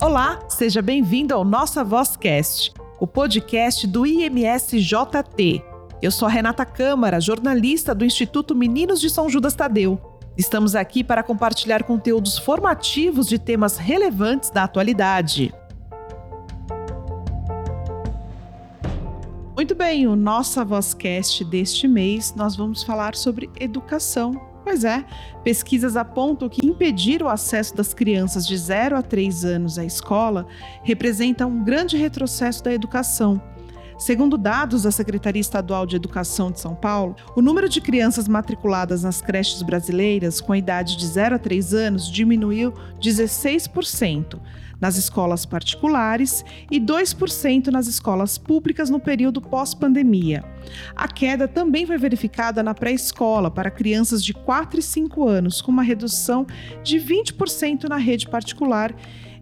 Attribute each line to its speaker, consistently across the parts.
Speaker 1: Olá, seja bem-vindo ao Nossa Vozcast, o podcast do IMSJT. Eu sou a Renata Câmara, jornalista do Instituto Meninos de São Judas Tadeu. Estamos aqui para compartilhar conteúdos formativos de temas relevantes da atualidade. Muito bem, o Nossa Vozcast deste mês nós vamos falar sobre educação Pois é, pesquisas apontam que impedir o acesso das crianças de 0 a 3 anos à escola representa um grande retrocesso da educação. Segundo dados da Secretaria Estadual de Educação de São Paulo, o número de crianças matriculadas nas creches brasileiras com idade de 0 a 3 anos diminuiu 16% nas escolas particulares e 2% nas escolas públicas no período pós-pandemia. A queda também foi verificada na pré-escola para crianças de 4 e 5 anos, com uma redução de 20% na rede particular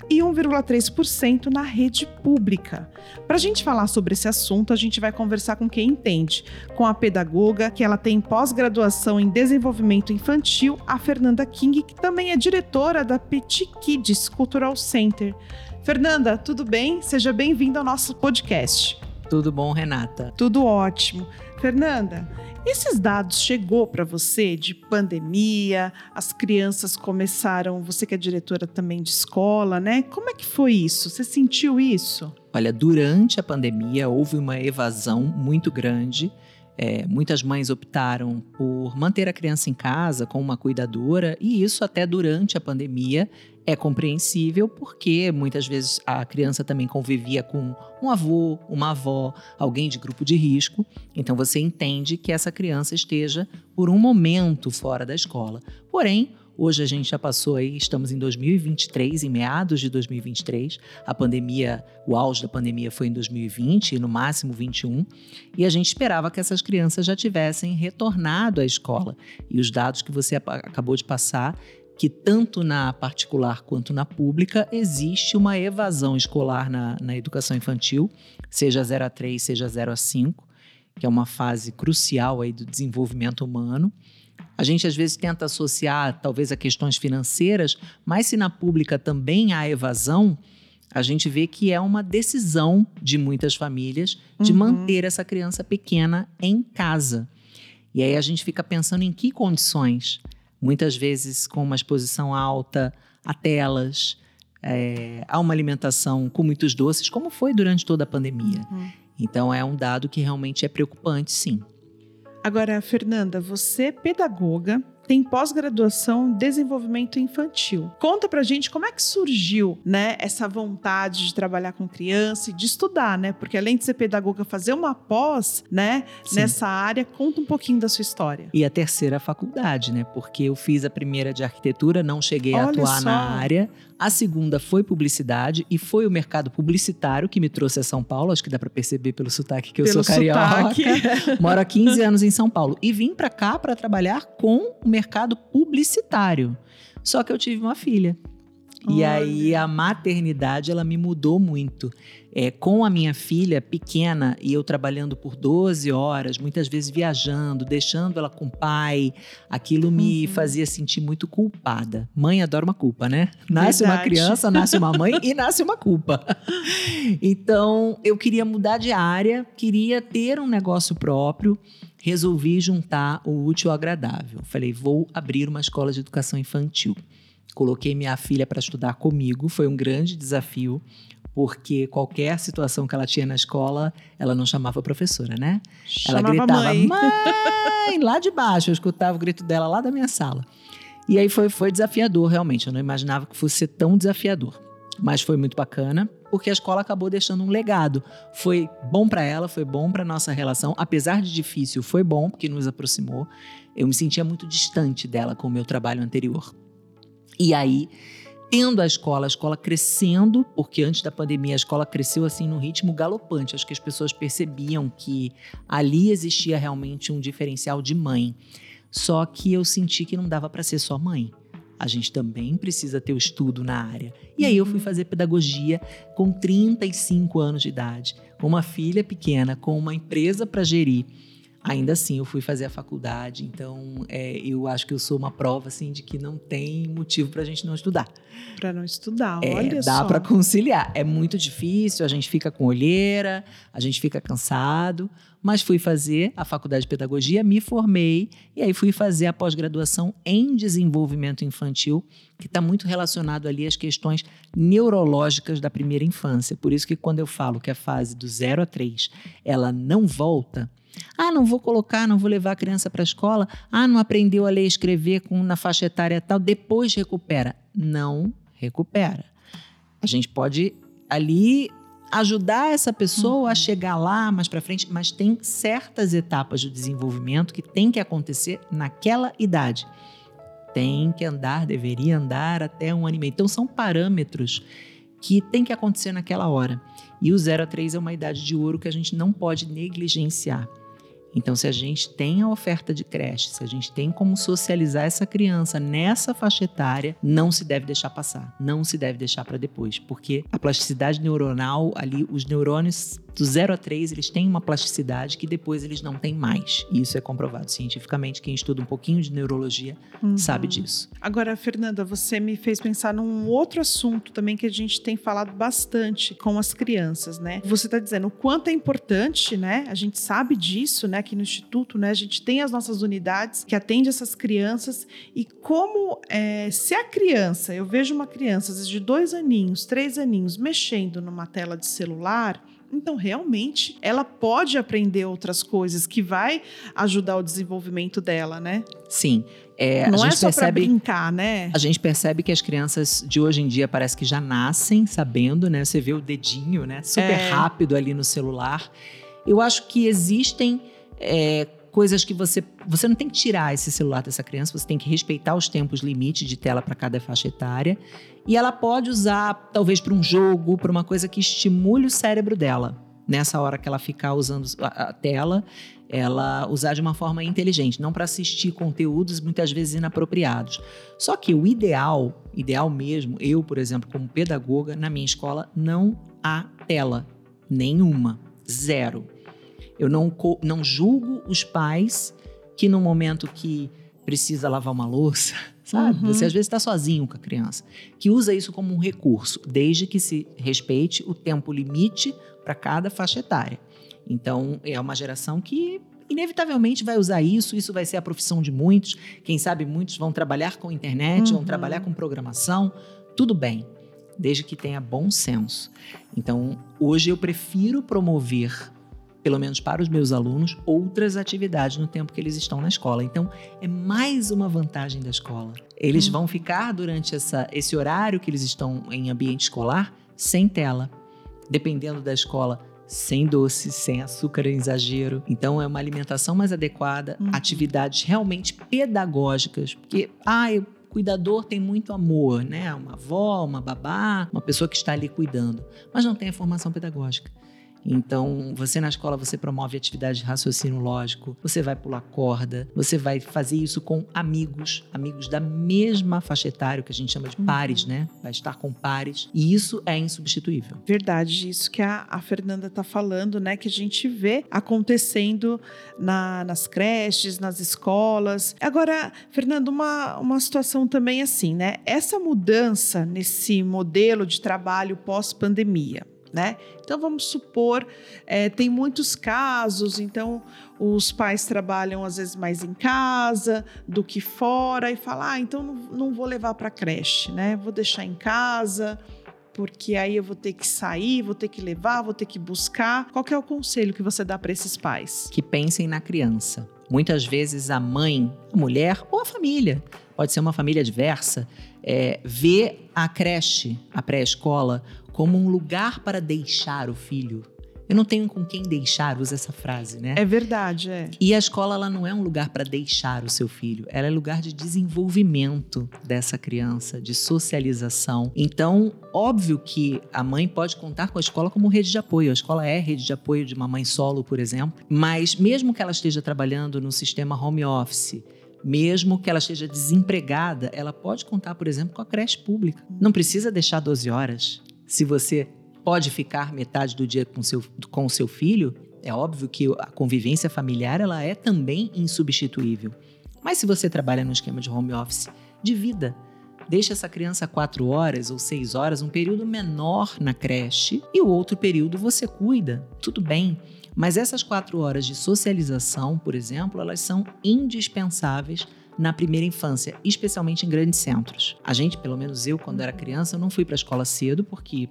Speaker 1: e 1,3% na rede pública. Para a gente falar sobre esse assunto, a gente vai conversar com quem entende, com a pedagoga, que ela tem pós-graduação em desenvolvimento infantil, a Fernanda King, que também é diretora da Petit Kids Cultural Center. Fernanda, tudo bem? Seja bem-vinda ao nosso podcast.
Speaker 2: Tudo bom, Renata?
Speaker 1: Tudo ótimo. Fernanda, esses dados chegou para você de pandemia, as crianças começaram, você que é diretora também de escola, né? Como é que foi isso? Você sentiu isso?
Speaker 2: Olha, durante a pandemia houve uma evasão muito grande. É, muitas mães optaram por manter a criança em casa com uma cuidadora, e isso até durante a pandemia é compreensível porque muitas vezes a criança também convivia com um avô, uma avó, alguém de grupo de risco. Então você entende que essa criança esteja por um momento fora da escola. Porém, Hoje a gente já passou aí, estamos em 2023, em meados de 2023. A pandemia, o auge da pandemia foi em 2020, no máximo 21, e a gente esperava que essas crianças já tivessem retornado à escola. E os dados que você acabou de passar que tanto na particular quanto na pública existe uma evasão escolar na, na educação infantil, seja 0 a 3, seja 0 a 5, que é uma fase crucial aí do desenvolvimento humano. A gente às vezes tenta associar talvez a questões financeiras, mas se na pública também há evasão, a gente vê que é uma decisão de muitas famílias de uhum. manter essa criança pequena em casa. E aí a gente fica pensando em que condições muitas vezes com uma exposição alta a telas, é, a uma alimentação com muitos doces, como foi durante toda a pandemia. Uhum. Então é um dado que realmente é preocupante, sim.
Speaker 1: Agora, Fernanda, você é pedagoga, tem pós-graduação em desenvolvimento infantil. Conta pra gente como é que surgiu, né, essa vontade de trabalhar com criança e de estudar, né? Porque além de ser pedagoga, fazer uma pós, né, Sim. nessa área, conta um pouquinho da sua história.
Speaker 2: E a terceira faculdade, né? Porque eu fiz a primeira de arquitetura, não cheguei Olha a atuar só. na área. A segunda foi publicidade e foi o mercado publicitário que me trouxe a São Paulo. Acho que dá para perceber pelo sotaque que eu pelo sou carioca. Moro há 15 anos em São Paulo e vim para cá para trabalhar com o mercado publicitário. Só que eu tive uma filha. E aí a maternidade ela me mudou muito. É, com a minha filha pequena e eu trabalhando por 12 horas, muitas vezes viajando, deixando ela com o pai, aquilo me uhum. fazia sentir muito culpada. Mãe adora uma culpa, né? Nasce Verdade. uma criança, nasce uma mãe e nasce uma culpa. Então eu queria mudar de área, queria ter um negócio próprio resolvi juntar o útil ao agradável. Falei, vou abrir uma escola de educação infantil. Coloquei minha filha para estudar comigo, foi um grande desafio, porque qualquer situação que ela tinha na escola, ela não chamava a professora, né?
Speaker 1: Chamava
Speaker 2: ela gritava,
Speaker 1: mãe.
Speaker 2: mãe, lá de baixo. Eu escutava o grito dela lá da minha sala. E aí foi, foi desafiador, realmente. Eu não imaginava que fosse ser tão desafiador. Mas foi muito bacana, porque a escola acabou deixando um legado. Foi bom para ela, foi bom para nossa relação, apesar de difícil, foi bom porque nos aproximou. Eu me sentia muito distante dela com o meu trabalho anterior. E aí, tendo a escola, a escola crescendo, porque antes da pandemia a escola cresceu assim num ritmo galopante. Acho que as pessoas percebiam que ali existia realmente um diferencial de mãe. Só que eu senti que não dava para ser só mãe a gente também precisa ter o estudo na área. E aí eu fui fazer pedagogia com 35 anos de idade, com uma filha pequena, com uma empresa para gerir. Ainda assim eu fui fazer a faculdade, então é, eu acho que eu sou uma prova assim de que não tem motivo para a gente não estudar.
Speaker 1: Para não estudar,
Speaker 2: é,
Speaker 1: olha
Speaker 2: dá
Speaker 1: só.
Speaker 2: para conciliar. É muito difícil, a gente fica com olheira, a gente fica cansado, mas fui fazer a faculdade de pedagogia, me formei e aí fui fazer a pós-graduação em desenvolvimento infantil, que está muito relacionado ali às questões neurológicas da primeira infância. Por isso que quando eu falo que a fase do 0 a 3 ela não volta, ah, não vou colocar, não vou levar a criança para a escola. Ah, não aprendeu a ler e escrever com, na faixa etária tal, depois recupera. Não recupera. A gente pode ali ajudar essa pessoa uhum. a chegar lá mais para frente, mas tem certas etapas do desenvolvimento que tem que acontecer naquela idade. Tem que andar, deveria andar até um ano e meio. Então são parâmetros que tem que acontecer naquela hora. E o 0 a 3 é uma idade de ouro que a gente não pode negligenciar. Então, se a gente tem a oferta de creche, se a gente tem como socializar essa criança nessa faixa etária, não se deve deixar passar, não se deve deixar para depois, porque a plasticidade neuronal ali, os neurônios do 0 a 3, eles têm uma plasticidade que depois eles não têm mais. E isso é comprovado cientificamente. Quem estuda um pouquinho de neurologia uhum. sabe disso.
Speaker 1: Agora, Fernanda, você me fez pensar num outro assunto também que a gente tem falado bastante com as crianças, né? Você está dizendo o quanto é importante, né? A gente sabe disso, né? Aqui no Instituto, né? A gente tem as nossas unidades que atendem essas crianças e como é, se a criança, eu vejo uma criança, às vezes de dois aninhos, três aninhos, mexendo numa tela de celular, então, realmente, ela pode aprender outras coisas que vai ajudar o desenvolvimento dela, né?
Speaker 2: Sim.
Speaker 1: É, Não é só para brincar, né?
Speaker 2: A gente percebe que as crianças de hoje em dia parece que já nascem sabendo, né? Você vê o dedinho, né? Super é. rápido ali no celular. Eu acho que existem é, coisas que você. Você não tem que tirar esse celular dessa criança, você tem que respeitar os tempos limite de tela para cada faixa etária. E ela pode usar, talvez, para um jogo, para uma coisa que estimule o cérebro dela. Nessa hora que ela ficar usando a tela, ela usar de uma forma inteligente, não para assistir conteúdos muitas vezes inapropriados. Só que o ideal, ideal mesmo, eu, por exemplo, como pedagoga, na minha escola não há tela nenhuma, zero. Eu não, não julgo os pais que no momento que precisa lavar uma louça, sabe? Uhum. Você às vezes está sozinho com a criança, que usa isso como um recurso, desde que se respeite o tempo limite para cada faixa etária. Então, é uma geração que inevitavelmente vai usar isso, isso vai ser a profissão de muitos. Quem sabe muitos vão trabalhar com internet, uhum. vão trabalhar com programação, tudo bem, desde que tenha bom senso. Então, hoje eu prefiro promover pelo menos para os meus alunos, outras atividades no tempo que eles estão na escola. Então, é mais uma vantagem da escola. Eles hum. vão ficar durante essa, esse horário que eles estão em ambiente escolar sem tela. Dependendo da escola, sem doce, sem açúcar em exagero. Então é uma alimentação mais adequada, uhum. atividades realmente pedagógicas, porque ah, o cuidador tem muito amor, né? Uma avó, uma babá, uma pessoa que está ali cuidando, mas não tem a formação pedagógica. Então, você na escola você promove atividade de raciocínio lógico, você vai pular corda, você vai fazer isso com amigos, amigos da mesma faixa etária, que a gente chama de pares, uhum. né? Vai estar com pares, e isso é insubstituível.
Speaker 1: Verdade, isso que a, a Fernanda está falando, né? Que a gente vê acontecendo na, nas creches, nas escolas. Agora, Fernanda, uma, uma situação também assim, né? Essa mudança nesse modelo de trabalho pós-pandemia né? Então vamos supor, é, tem muitos casos, então os pais trabalham às vezes mais em casa do que fora e falam, ah, então não, vou levar para creche, né? Vou deixar em casa porque aí eu vou ter que sair, vou ter que levar, vou ter que buscar. Qual que é o conselho que você dá para esses pais?
Speaker 2: Que pensem na criança. Muitas vezes a mãe, a mulher ou a família, pode ser uma família diversa, é, vê a creche, a pré-escola, como um lugar para deixar o filho. Eu não tenho com quem deixar, usa essa frase, né?
Speaker 1: É verdade, é.
Speaker 2: E a escola ela não é um lugar para deixar o seu filho, ela é lugar de desenvolvimento dessa criança, de socialização. Então, óbvio que a mãe pode contar com a escola como rede de apoio. A escola é rede de apoio de uma mãe solo, por exemplo, mas mesmo que ela esteja trabalhando no sistema home office, mesmo que ela esteja desempregada, ela pode contar, por exemplo, com a creche pública. Não precisa deixar 12 horas se você pode ficar metade do dia com, seu, com seu filho, É óbvio que a convivência familiar ela é também insubstituível. Mas se você trabalha no esquema de home office, divida. Deixa essa criança quatro horas ou seis horas, um período menor na creche, e o outro período você cuida. Tudo bem. Mas essas quatro horas de socialização, por exemplo, elas são indispensáveis na primeira infância, especialmente em grandes centros. A gente, pelo menos eu, quando era criança, eu não fui para a escola cedo porque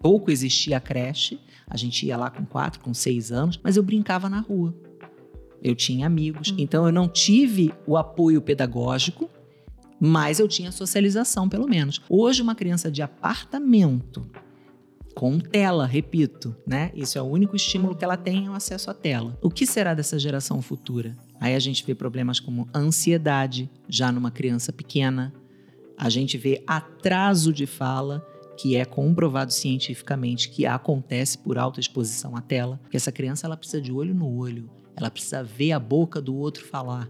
Speaker 2: pouco existia a creche. A gente ia lá com quatro, com seis anos, mas eu brincava na rua. Eu tinha amigos, uhum. então eu não tive o apoio pedagógico, mas eu tinha socialização, pelo menos. Hoje, uma criança de apartamento com tela, repito, né? Isso é o único estímulo que ela tem é o acesso à tela. O que será dessa geração futura? Aí a gente vê problemas como ansiedade já numa criança pequena. A gente vê atraso de fala, que é comprovado cientificamente que acontece por alta exposição à tela, que essa criança ela precisa de olho no olho, ela precisa ver a boca do outro falar.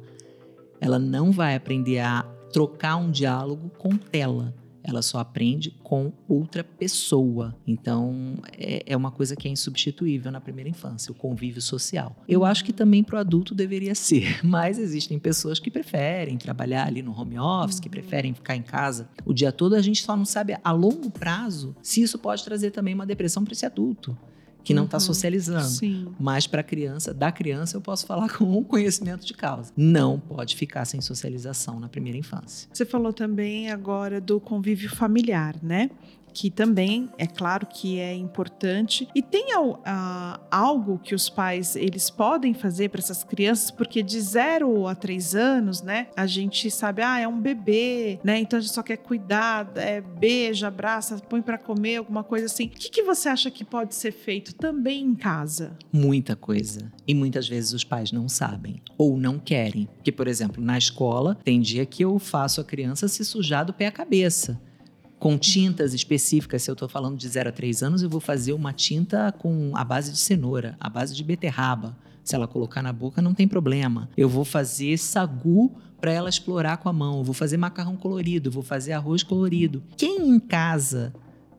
Speaker 2: Ela não vai aprender a trocar um diálogo com tela ela só aprende com outra pessoa. Então, é, é uma coisa que é insubstituível na primeira infância, o convívio social. Eu acho que também para o adulto deveria ser, mas existem pessoas que preferem trabalhar ali no home office, que preferem ficar em casa o dia todo. A gente só não sabe a longo prazo se isso pode trazer também uma depressão para esse adulto que não está uhum. socializando. Sim. Mas para a criança, da criança, eu posso falar com um conhecimento de causa. Não pode ficar sem socialização na primeira infância.
Speaker 1: Você falou também agora do convívio familiar, né? Que também é claro que é importante. E tem uh, algo que os pais eles podem fazer para essas crianças, porque de 0 a 3 anos, né, a gente sabe, ah, é um bebê, né, então a gente só quer cuidar, é, beija, abraça, põe para comer, alguma coisa assim. O que, que você acha que pode ser feito também em casa?
Speaker 2: Muita coisa. E muitas vezes os pais não sabem ou não querem. Porque, por exemplo, na escola, tem dia que eu faço a criança se sujar do pé à cabeça com tintas específicas. Se eu estou falando de 0 a 3 anos, eu vou fazer uma tinta com a base de cenoura, a base de beterraba. Se ela colocar na boca, não tem problema. Eu vou fazer sagu para ela explorar com a mão. Eu vou fazer macarrão colorido, vou fazer arroz colorido. Quem em casa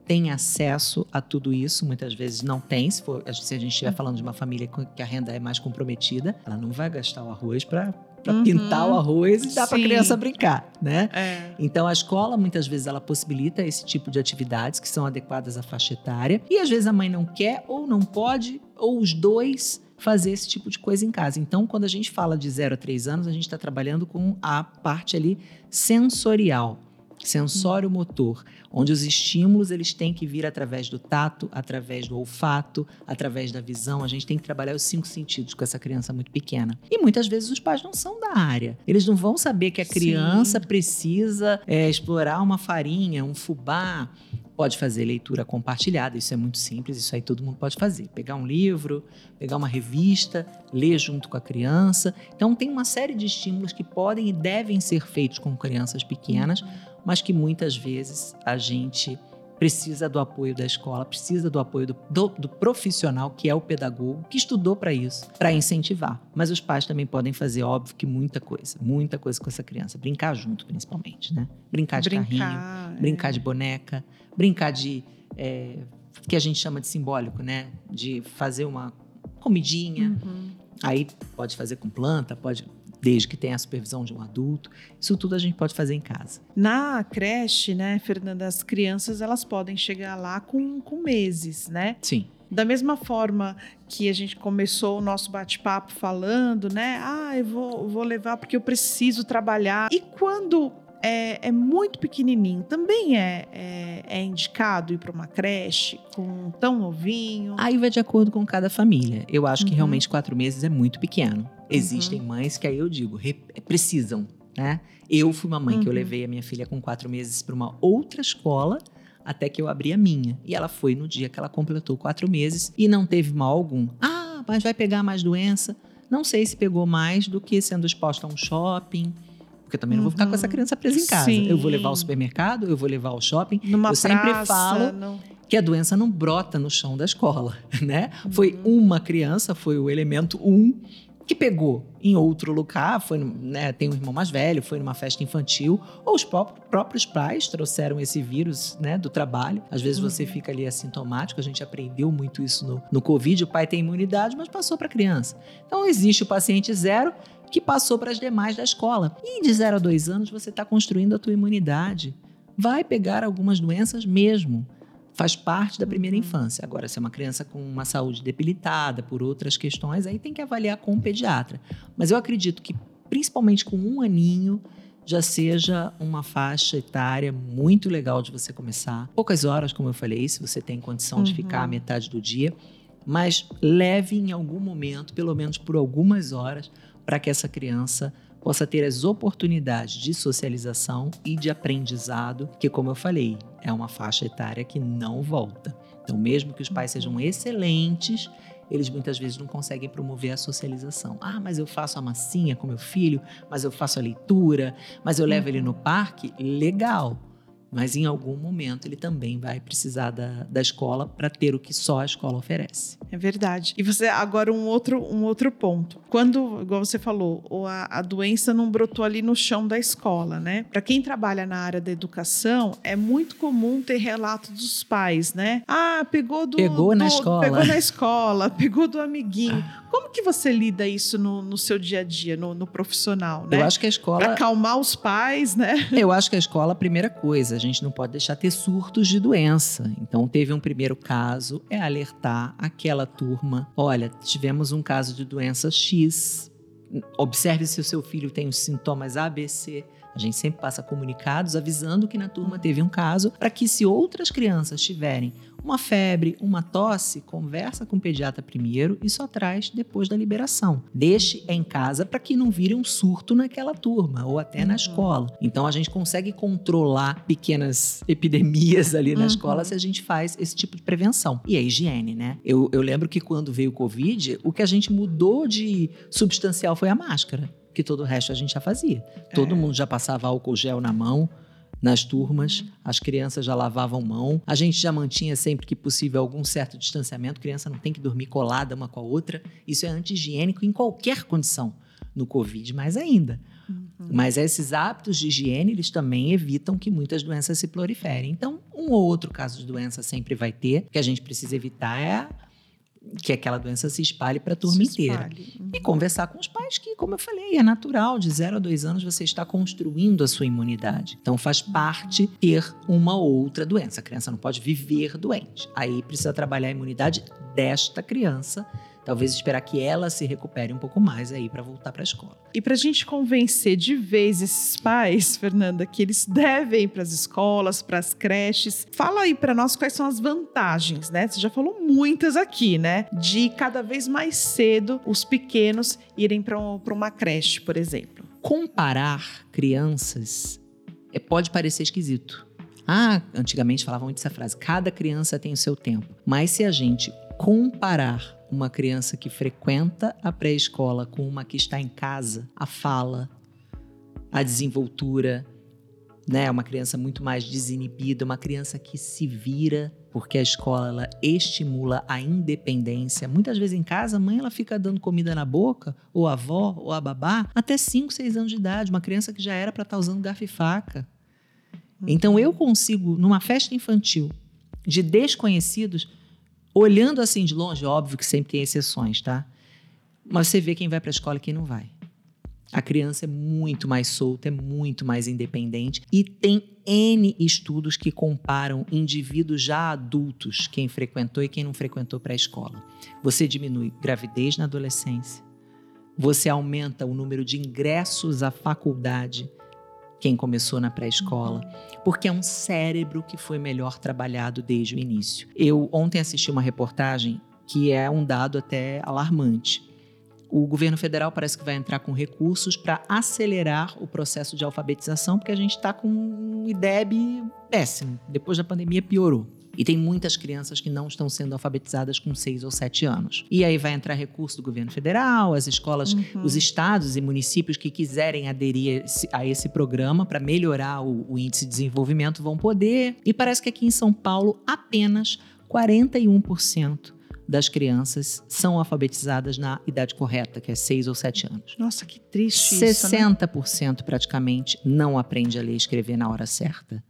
Speaker 2: tem acesso a tudo isso, muitas vezes não tem. Se, for, se a gente estiver falando de uma família que a renda é mais comprometida, ela não vai gastar o arroz para para uhum. pintar o arroz e dar para a criança brincar, né? É. Então a escola muitas vezes ela possibilita esse tipo de atividades que são adequadas à faixa etária e às vezes a mãe não quer ou não pode ou os dois fazer esse tipo de coisa em casa. Então, quando a gente fala de 0 a 3 anos, a gente está trabalhando com a parte ali sensorial sensório motor, onde os estímulos eles têm que vir através do tato, através do olfato, através da visão. A gente tem que trabalhar os cinco sentidos com essa criança muito pequena. E muitas vezes os pais não são da área. Eles não vão saber que a criança Sim. precisa é, explorar uma farinha, um fubá, pode fazer leitura compartilhada, isso é muito simples, isso aí todo mundo pode fazer. Pegar um livro, pegar uma revista, ler junto com a criança. Então, tem uma série de estímulos que podem e devem ser feitos com crianças pequenas, mas que muitas vezes a gente precisa do apoio da escola, precisa do apoio do, do, do profissional, que é o pedagogo, que estudou para isso, para incentivar. Mas os pais também podem fazer, óbvio, que muita coisa, muita coisa com essa criança. Brincar junto, principalmente, né? Brincar de brincar, carrinho, é. brincar de boneca, brincar de. É, que a gente chama de simbólico, né? De fazer uma comidinha. Uhum. Aí pode fazer com planta, pode desde que tenha a supervisão de um adulto. Isso tudo a gente pode fazer em casa.
Speaker 1: Na creche, né, Fernanda, as crianças elas podem chegar lá com, com meses, né?
Speaker 2: Sim.
Speaker 1: Da mesma forma que a gente começou o nosso bate-papo falando, né? Ah, eu vou, vou levar porque eu preciso trabalhar. E quando é, é, muito pequenininho, também é, é, é indicado ir para uma creche com tão novinho?
Speaker 2: Aí vai de acordo com cada família. Eu acho uhum. que realmente quatro meses é muito pequeno. Existem uhum. mães que aí eu digo, precisam, né? Eu fui uma mãe uhum. que eu uhum. levei a minha filha com quatro meses para uma outra escola até que eu abri a minha. E ela foi no dia que ela completou quatro meses e não teve mal algum. Ah, mas vai pegar mais doença? Não sei se pegou mais do que sendo exposta a um shopping porque eu também não vou ficar com essa uhum. criança presa em casa. Sim. Eu vou levar ao supermercado, eu vou levar ao shopping.
Speaker 1: Numa
Speaker 2: eu sempre falo não... que a doença não brota no chão da escola, né? Uhum. Foi uma criança, foi o elemento um que pegou em outro lugar, foi, né, tem um irmão mais velho, foi numa festa infantil, ou os próprios pais trouxeram esse vírus né, do trabalho. Às vezes você uhum. fica ali assintomático, a gente aprendeu muito isso no, no Covid, o pai tem imunidade, mas passou para a criança. Então existe o paciente zero que passou para as demais da escola. E de zero a dois anos você está construindo a tua imunidade. Vai pegar algumas doenças mesmo faz parte da primeira uhum. infância. Agora, se é uma criança com uma saúde debilitada por outras questões, aí tem que avaliar com o pediatra. Mas eu acredito que, principalmente com um aninho, já seja uma faixa etária muito legal de você começar. Poucas horas, como eu falei, se você tem condição uhum. de ficar a metade do dia, mas leve em algum momento, pelo menos por algumas horas, para que essa criança possa ter as oportunidades de socialização e de aprendizado, que, como eu falei, é uma faixa etária que não volta. Então, mesmo que os pais sejam excelentes, eles muitas vezes não conseguem promover a socialização. Ah, mas eu faço a massinha com meu filho, mas eu faço a leitura, mas eu levo ele no parque. Legal mas em algum momento ele também vai precisar da, da escola para ter o que só a escola oferece.
Speaker 1: É verdade. E você, agora um outro, um outro ponto. Quando, igual você falou, a, a doença não brotou ali no chão da escola, né? Para quem trabalha na área da educação, é muito comum ter relatos dos pais, né? Ah, pegou do.
Speaker 2: Pegou
Speaker 1: do,
Speaker 2: na escola.
Speaker 1: Pegou na escola, pegou do amiguinho. Como que você lida isso no, no seu dia a dia, no, no profissional, né?
Speaker 2: Eu acho que a escola.
Speaker 1: Pra acalmar os pais, né?
Speaker 2: Eu acho que a escola, a primeira coisa, gente não pode deixar ter surtos de doença. Então, teve um primeiro caso, é alertar aquela turma: olha, tivemos um caso de doença X. Observe se o seu filho tem os sintomas ABC. A gente sempre passa comunicados avisando que na turma teve um caso, para que se outras crianças tiverem uma febre, uma tosse, conversa com o pediatra primeiro e só traz depois da liberação. Deixe em casa para que não vire um surto naquela turma ou até na uhum. escola. Então a gente consegue controlar pequenas epidemias ali na uhum. escola se a gente faz esse tipo de prevenção. E a higiene, né? Eu, eu lembro que quando veio o Covid, o que a gente mudou de substancial foi a máscara que todo o resto a gente já fazia. Todo é. mundo já passava álcool gel na mão, nas turmas, as crianças já lavavam mão, a gente já mantinha sempre que possível algum certo distanciamento, criança não tem que dormir colada uma com a outra, isso é anti-higiênico em qualquer condição, no Covid mais ainda. Uhum. Mas esses hábitos de higiene, eles também evitam que muitas doenças se proliferem. Então, um ou outro caso de doença sempre vai ter, o que a gente precisa evitar é que aquela doença se espalhe para a turma inteira. Uhum. E conversar com os pais, que, como eu falei, é natural, de 0 a 2 anos você está construindo a sua imunidade. Então faz parte ter uma outra doença. A criança não pode viver doente. Aí precisa trabalhar a imunidade desta criança talvez esperar que ela se recupere um pouco mais aí para voltar para a escola.
Speaker 1: E para a gente convencer de vez esses pais, Fernanda, que eles devem ir para as escolas, para as creches, fala aí para nós quais são as vantagens, né? Você já falou muitas aqui, né? De cada vez mais cedo os pequenos irem para uma creche, por exemplo.
Speaker 2: Comparar crianças é, pode parecer esquisito. Ah, antigamente falavam muito essa frase: cada criança tem o seu tempo. Mas se a gente comparar uma criança que frequenta a pré-escola com uma que está em casa, a fala, a desenvoltura, né? Uma criança muito mais desinibida, uma criança que se vira, porque a escola ela estimula a independência. Muitas vezes em casa, a mãe ela fica dando comida na boca, ou a avó, ou a babá, até 5, 6 anos de idade, uma criança que já era para estar tá usando garfo e faca. Então eu consigo, numa festa infantil de desconhecidos, olhando assim de longe, óbvio que sempre tem exceções, tá? Mas você vê quem vai para a escola e quem não vai. A criança é muito mais solta, é muito mais independente e tem N estudos que comparam indivíduos já adultos, quem frequentou e quem não frequentou pré-escola. Você diminui gravidez na adolescência, você aumenta o número de ingressos à faculdade, quem começou na pré-escola, porque é um cérebro que foi melhor trabalhado desde o início. Eu ontem assisti uma reportagem que é um dado até alarmante. O governo federal parece que vai entrar com recursos para acelerar o processo de alfabetização, porque a gente está com um IDEB péssimo. Depois da pandemia, piorou. E tem muitas crianças que não estão sendo alfabetizadas com 6 ou 7 anos. E aí vai entrar recurso do governo federal, as escolas, uhum. os estados e municípios que quiserem aderir a esse programa para melhorar o, o índice de desenvolvimento vão poder. E parece que aqui em São Paulo apenas 41% das crianças são alfabetizadas na idade correta, que é 6 ou 7 anos.
Speaker 1: Nossa, que triste isso, né?
Speaker 2: 60% praticamente não aprende a ler e escrever na hora certa.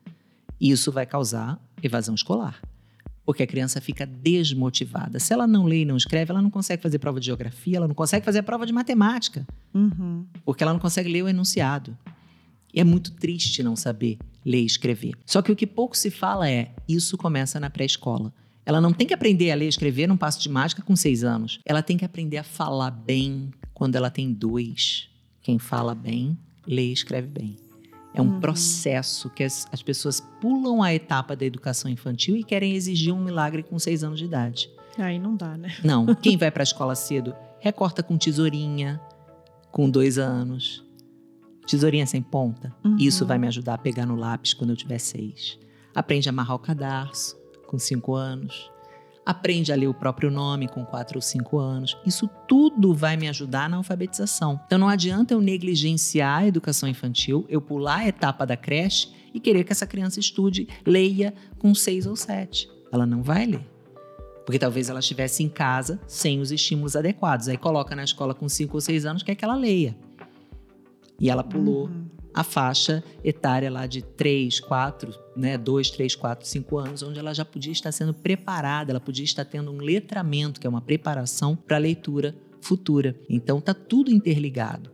Speaker 2: Isso vai causar evasão escolar. Porque a criança fica desmotivada. Se ela não lê e não escreve, ela não consegue fazer prova de geografia, ela não consegue fazer a prova de matemática.
Speaker 1: Uhum.
Speaker 2: Porque ela não consegue ler o enunciado. E é muito triste não saber ler e escrever. Só que o que pouco se fala é: isso começa na pré-escola. Ela não tem que aprender a ler e escrever num passo de mágica com seis anos. Ela tem que aprender a falar bem quando ela tem dois. Quem fala bem, lê e escreve bem. É um
Speaker 1: Uhum.
Speaker 2: processo que as, as pessoas pulam a etapa da educação infantil e querem exigir um milagre com seis anos de idade.
Speaker 1: Aí não dá, né?
Speaker 2: Não, quem vai para a escola cedo recorta com tesourinha, com dois anos. Tesourinha sem ponta.
Speaker 1: Uhum.
Speaker 2: Isso vai me ajudar a pegar no lápis quando eu tiver seis. Aprende a amarrar o cadarço com cinco anos. Aprende a ler o próprio nome com quatro ou cinco anos. Isso tudo vai me ajudar na alfabetização. Então não adianta eu negligenciar a educação infantil, eu pular a etapa da creche e querer que essa criança estude, leia com seis ou sete. Ela não vai ler. Porque talvez ela estivesse em casa sem os estímulos adequados. Aí coloca na escola com cinco ou seis anos, quer que ela leia. E ela pulou
Speaker 1: Uhum.
Speaker 2: a faixa etária lá de 3, 4, né, 2, 3, 4, 5 anos, onde ela já podia estar sendo preparada, ela podia estar tendo um letramento, que é uma preparação para a leitura futura. Então tá tudo interligado.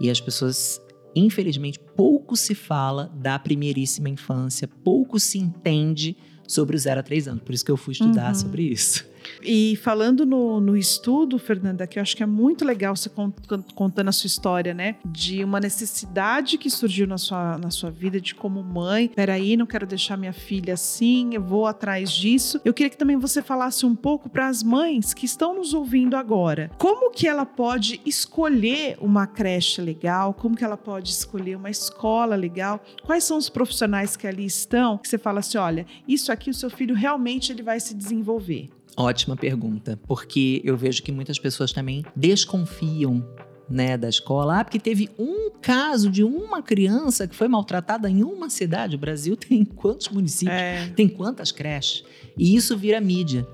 Speaker 2: E as pessoas, infelizmente, pouco se fala da primeiríssima infância, pouco se entende sobre o 0 a 3 anos. Por isso que eu fui estudar
Speaker 1: Uhum.
Speaker 2: sobre isso.
Speaker 1: E falando no, no estudo, Fernanda, que eu acho que é muito legal você con- con- contando a sua história, né? De uma necessidade que surgiu na sua, na sua vida de como mãe. Peraí, não quero deixar minha filha assim, eu vou atrás disso. Eu queria que também você falasse um pouco para as mães que estão nos ouvindo agora. Como que ela pode escolher uma creche legal? Como que ela pode escolher uma escola legal? Quais são os profissionais que ali estão? Que você fala assim, olha, isso aqui o seu filho realmente ele vai se desenvolver.
Speaker 2: Ótima pergunta, porque eu vejo que muitas pessoas também desconfiam né, da escola. Ah, porque teve um caso de uma criança que foi maltratada em uma cidade. O Brasil tem quantos municípios?
Speaker 1: É.
Speaker 2: Tem quantas creches? E isso vira mídia.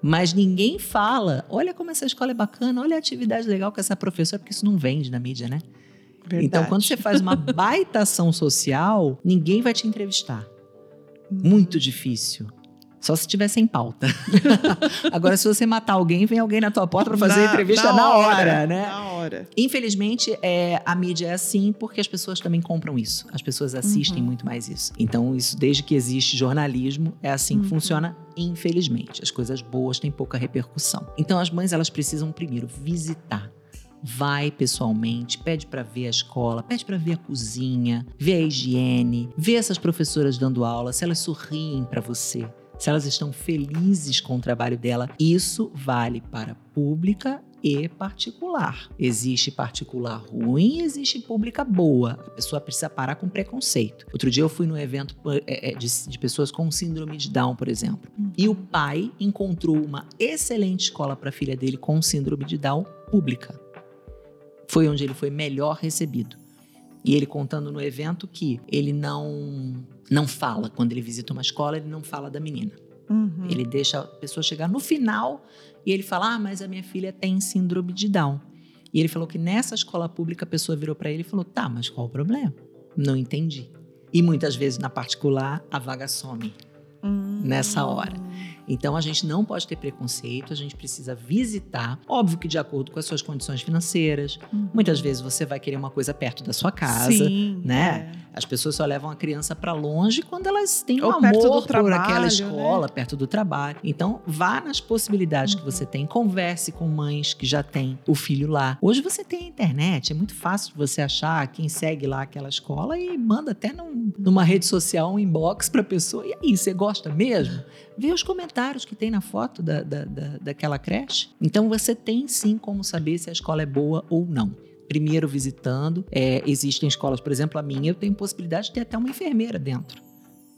Speaker 2: Mas ninguém fala, olha como essa escola é bacana, olha a atividade legal com essa professora, porque isso não vende na mídia, né?
Speaker 1: Verdade.
Speaker 2: Então, quando você faz uma baita ação social, ninguém vai te entrevistar. Muito difícil. Só se tiver sem pauta. Agora, se você matar alguém, vem alguém na tua porta para fazer
Speaker 1: Na-
Speaker 2: a entrevista na, hora, né?
Speaker 1: Na hora.
Speaker 2: Infelizmente, é, a mídia é assim porque as pessoas também compram isso. As pessoas assistem
Speaker 1: Uhum.
Speaker 2: muito mais isso. Então, isso desde que existe jornalismo, é assim que
Speaker 1: Uhum.
Speaker 2: funciona, infelizmente. As coisas boas têm pouca repercussão. Então, as mães, elas precisam primeiro visitar. Vai pessoalmente, pede para ver a escola, pede para ver a cozinha, ver a higiene, ver essas professoras dando aula, se elas sorriem para você, se elas estão felizes com o trabalho dela. Isso vale para pública e particular. Existe particular ruim e existe pública boa. A pessoa precisa parar com preconceito. Outro dia eu fui num evento é, é, de, de pessoas com síndrome de Down, por exemplo. E o pai encontrou uma excelente escola para a filha dele com síndrome de Down pública. Foi onde ele foi melhor recebido. E ele contando no evento que ele não não fala quando ele visita uma escola, ele não fala da menina.
Speaker 1: Uhum.
Speaker 2: Ele deixa a pessoa chegar no final e ele fala: "Ah, mas a minha filha tem síndrome de Down". E ele falou que nessa escola pública a pessoa virou para ele e falou: "Tá, mas qual o problema?". Não entendi. E muitas vezes na particular a vaga some.
Speaker 1: Hum.
Speaker 2: nessa hora. Então a gente não pode ter preconceito, a gente precisa visitar, óbvio que de acordo com as suas condições financeiras.
Speaker 1: Uhum.
Speaker 2: Muitas vezes você vai querer uma coisa perto da sua casa.
Speaker 1: Sim,
Speaker 2: né?
Speaker 1: é.
Speaker 2: As pessoas só levam a criança para longe quando elas têm um
Speaker 1: Ou
Speaker 2: amor
Speaker 1: perto do
Speaker 2: por
Speaker 1: trabalho,
Speaker 2: aquela
Speaker 1: né?
Speaker 2: escola, perto do trabalho. Então, vá nas possibilidades que você tem, converse com mães que já têm o filho lá. Hoje você tem a internet, é muito fácil você achar quem segue lá aquela escola e manda até num- numa rede social um inbox para pessoa. E aí, você gosta mesmo? Vê os comentários que tem na foto da, da, da- daquela creche. Então, você tem sim como saber se a escola é boa ou não primeiro visitando. É, existem escolas, por exemplo, a minha, eu tenho possibilidade de ter até uma enfermeira dentro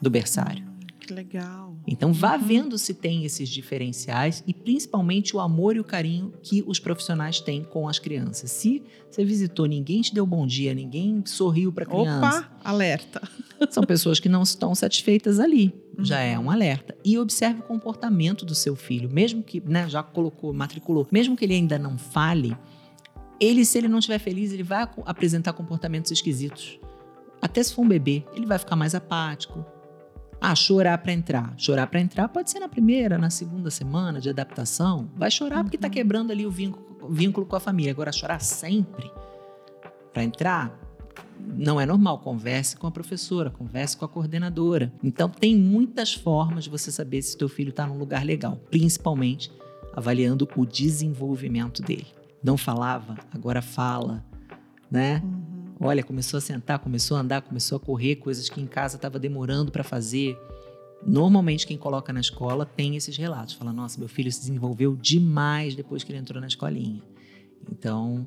Speaker 2: do berçário.
Speaker 1: Que legal.
Speaker 2: Então vá
Speaker 1: Uhum.
Speaker 2: vendo se tem esses diferenciais e principalmente o amor e o carinho que os profissionais têm com as crianças. Se você visitou, ninguém te deu bom dia, ninguém sorriu para a criança,
Speaker 1: Opa, alerta.
Speaker 2: são pessoas que não estão satisfeitas ali. Já é
Speaker 1: Uhum.
Speaker 2: um alerta. E observe o comportamento do seu filho, mesmo que, né, já colocou, matriculou, mesmo que ele ainda não fale, ele, se ele não estiver feliz, ele vai apresentar comportamentos esquisitos. Até se for um bebê, ele vai ficar mais apático. Ah, chorar para entrar. Chorar para entrar pode ser na primeira, na segunda semana de adaptação. Vai chorar porque tá
Speaker 1: Uhum.
Speaker 2: quebrando ali o vínculo, vínculo com a família. Agora, chorar sempre para entrar não é normal. Converse com a professora, converse com a coordenadora. Então, tem muitas formas de você saber se teu filho está num lugar legal, principalmente avaliando o desenvolvimento dele. Não falava, agora fala, né?
Speaker 1: Uhum.
Speaker 2: Olha, começou a sentar, começou a andar, começou a correr, coisas que em casa estava demorando para fazer. Normalmente, quem coloca na escola tem esses relatos. Fala, nossa, meu filho se desenvolveu demais depois que ele entrou na escolinha. Então,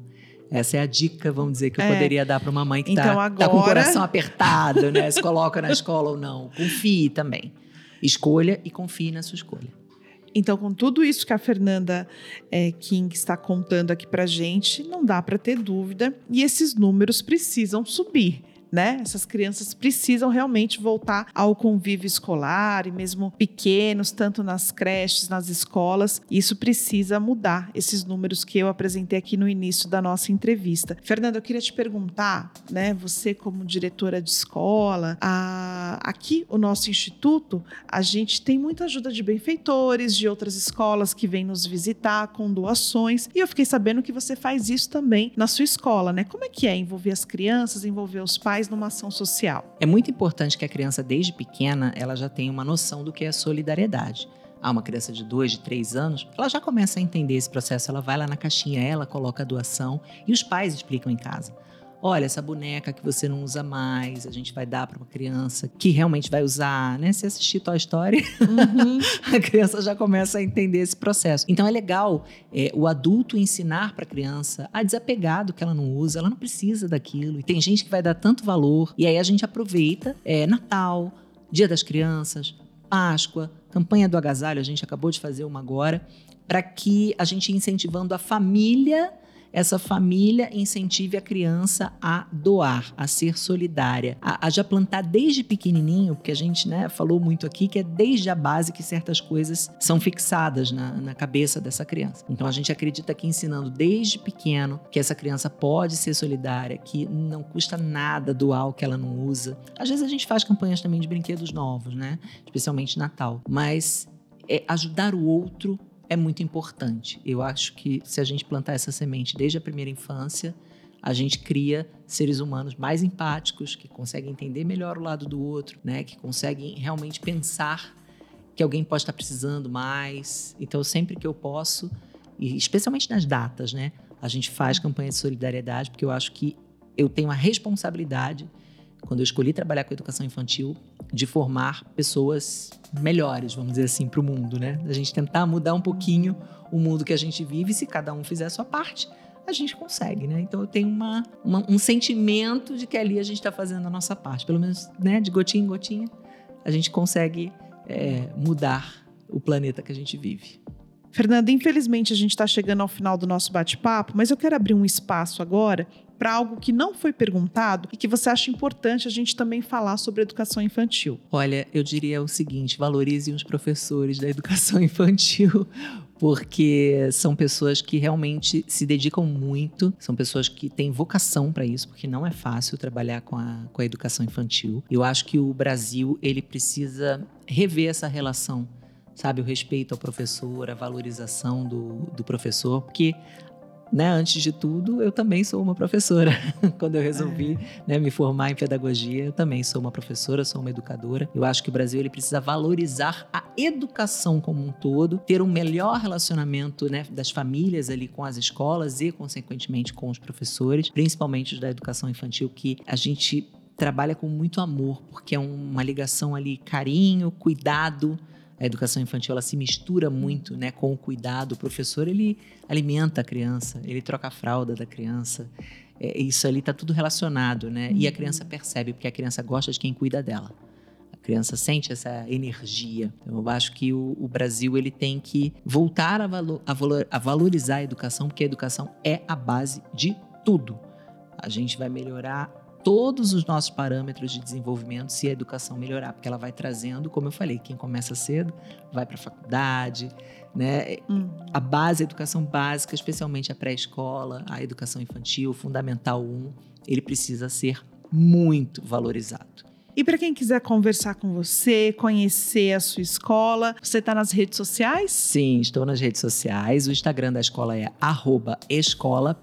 Speaker 2: essa é a dica, vamos dizer, que eu
Speaker 1: É.
Speaker 2: poderia dar para uma mãe que está
Speaker 1: Então,
Speaker 2: tá com o
Speaker 1: agora-
Speaker 2: coração apertado, né? Se coloca na escola ou não. Confie também. Escolha e confie na sua escolha.
Speaker 1: Então, com tudo isso que a Fernanda eh, King está contando aqui pra gente, não dá para ter dúvida e esses números precisam subir. Né? Essas crianças precisam realmente voltar ao convívio escolar e mesmo pequenos, tanto nas creches, nas escolas. Isso precisa mudar, esses números que eu apresentei aqui no início da nossa entrevista. Fernanda, eu queria te perguntar, né? Você como diretora de escola, a- aqui o nosso instituto a gente tem muita ajuda de benfeitores, de outras escolas que vêm nos visitar com doações. E eu fiquei sabendo que você faz isso também na sua escola, né? Como é que é envolver as crianças, envolver os pais numa ação social?
Speaker 2: É muito importante que a criança, desde pequena, ela já tenha uma noção do que é solidariedade. Ah, uma criança de dois, de três anos, ela já começa a entender esse processo. Ela vai lá na caixinha, ela coloca a doação e os pais explicam em casa. Olha, essa boneca que você não usa mais, a gente vai dar para uma criança que realmente vai usar, né? Se assistir Toy Story, a criança já começa a entender esse processo. Então é legal é, o adulto ensinar para a criança a desapegar do que ela não usa, ela não precisa daquilo. E tem gente que vai dar tanto valor. E aí a gente aproveita é, Natal, Dia das Crianças, Páscoa, campanha do agasalho, a gente acabou de fazer uma agora, para que a gente incentivando a família essa família incentive a criança a doar, a ser solidária, a, a já plantar desde pequenininho, porque a gente né, falou muito aqui que é desde a base que certas coisas são fixadas na, na cabeça dessa criança. Então a gente acredita que ensinando desde pequeno que essa criança pode ser solidária, que não custa nada doar o que ela não usa. Às vezes a gente faz campanhas também de brinquedos novos, né? Especialmente Natal. Mas é ajudar o outro é muito importante. Eu acho que se a gente plantar essa semente desde a primeira infância, a gente cria seres humanos mais empáticos, que conseguem entender melhor o lado do outro, né? Que conseguem realmente pensar que alguém pode estar precisando mais. Então, sempre que eu posso, e especialmente nas datas, né? A gente faz campanha de solidariedade, porque eu acho que eu tenho a responsabilidade, quando eu escolhi trabalhar com educação infantil, de formar pessoas melhores, vamos dizer assim, para o mundo, né? A gente tentar mudar um pouquinho o mundo que a gente vive, se cada um fizer a sua parte, a gente consegue, né? Então eu tenho uma, uma- um sentimento de que ali a gente está fazendo a nossa parte, pelo menos, né? De gotinha em gotinha, a gente consegue é, mudar o planeta que a gente vive.
Speaker 1: Fernanda, infelizmente a gente está chegando ao final do nosso bate-papo, mas eu quero abrir um espaço agora para algo que não foi perguntado e que você acha importante a gente também falar sobre educação infantil.
Speaker 2: Olha, eu diria o seguinte: valorizem os professores da educação infantil, porque são pessoas que realmente se dedicam muito, são pessoas que têm vocação para isso, porque não é fácil trabalhar com a, com a educação infantil. Eu acho que o Brasil ele precisa rever essa relação. Sabe, o respeito ao professor, a valorização do, do professor, porque né, antes de tudo, eu também sou uma professora. Quando eu resolvi né, me formar em pedagogia, eu também sou uma professora, sou uma educadora. Eu acho que o Brasil ele precisa valorizar a educação como um todo, ter um melhor relacionamento né, das famílias ali com as escolas e, consequentemente, com os professores, principalmente os da educação infantil, que a gente trabalha com muito amor, porque é uma ligação ali, carinho, cuidado. A educação infantil ela se mistura muito, né, com o cuidado. O professor ele alimenta a criança, ele troca a fralda da criança. É, isso ali está tudo relacionado, né? E a criança percebe porque a criança gosta de quem cuida dela. A criança sente essa energia. Então, eu acho que o, o Brasil ele tem que voltar a, valo, a, valor, a valorizar a educação, porque a educação é a base de tudo. A gente vai melhorar todos os nossos parâmetros de desenvolvimento se a educação melhorar, porque ela vai trazendo, como eu falei, quem começa cedo vai para a faculdade, né? Hum. A base, a educação básica, especialmente a pré-escola, a educação infantil, fundamental 1, ele precisa ser muito valorizado.
Speaker 1: E para quem quiser conversar com você, conhecer a sua escola, você está nas redes sociais?
Speaker 2: Sim, estou nas redes sociais. O Instagram da escola é escola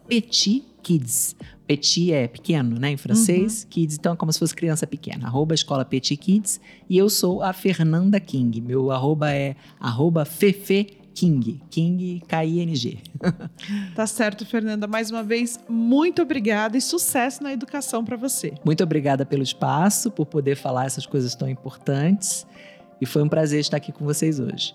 Speaker 2: Petit é pequeno, né, em francês. Uhum. Kids, então é como se fosse criança pequena. Arroba escola Petit Kids. E eu sou a Fernanda King. Meu arroba é arroba Fefe King. King K-I-N-G.
Speaker 1: tá certo, Fernanda. Mais uma vez, muito obrigada e sucesso na educação para você.
Speaker 2: Muito obrigada pelo espaço, por poder falar essas coisas tão importantes. E foi um prazer estar aqui com vocês hoje.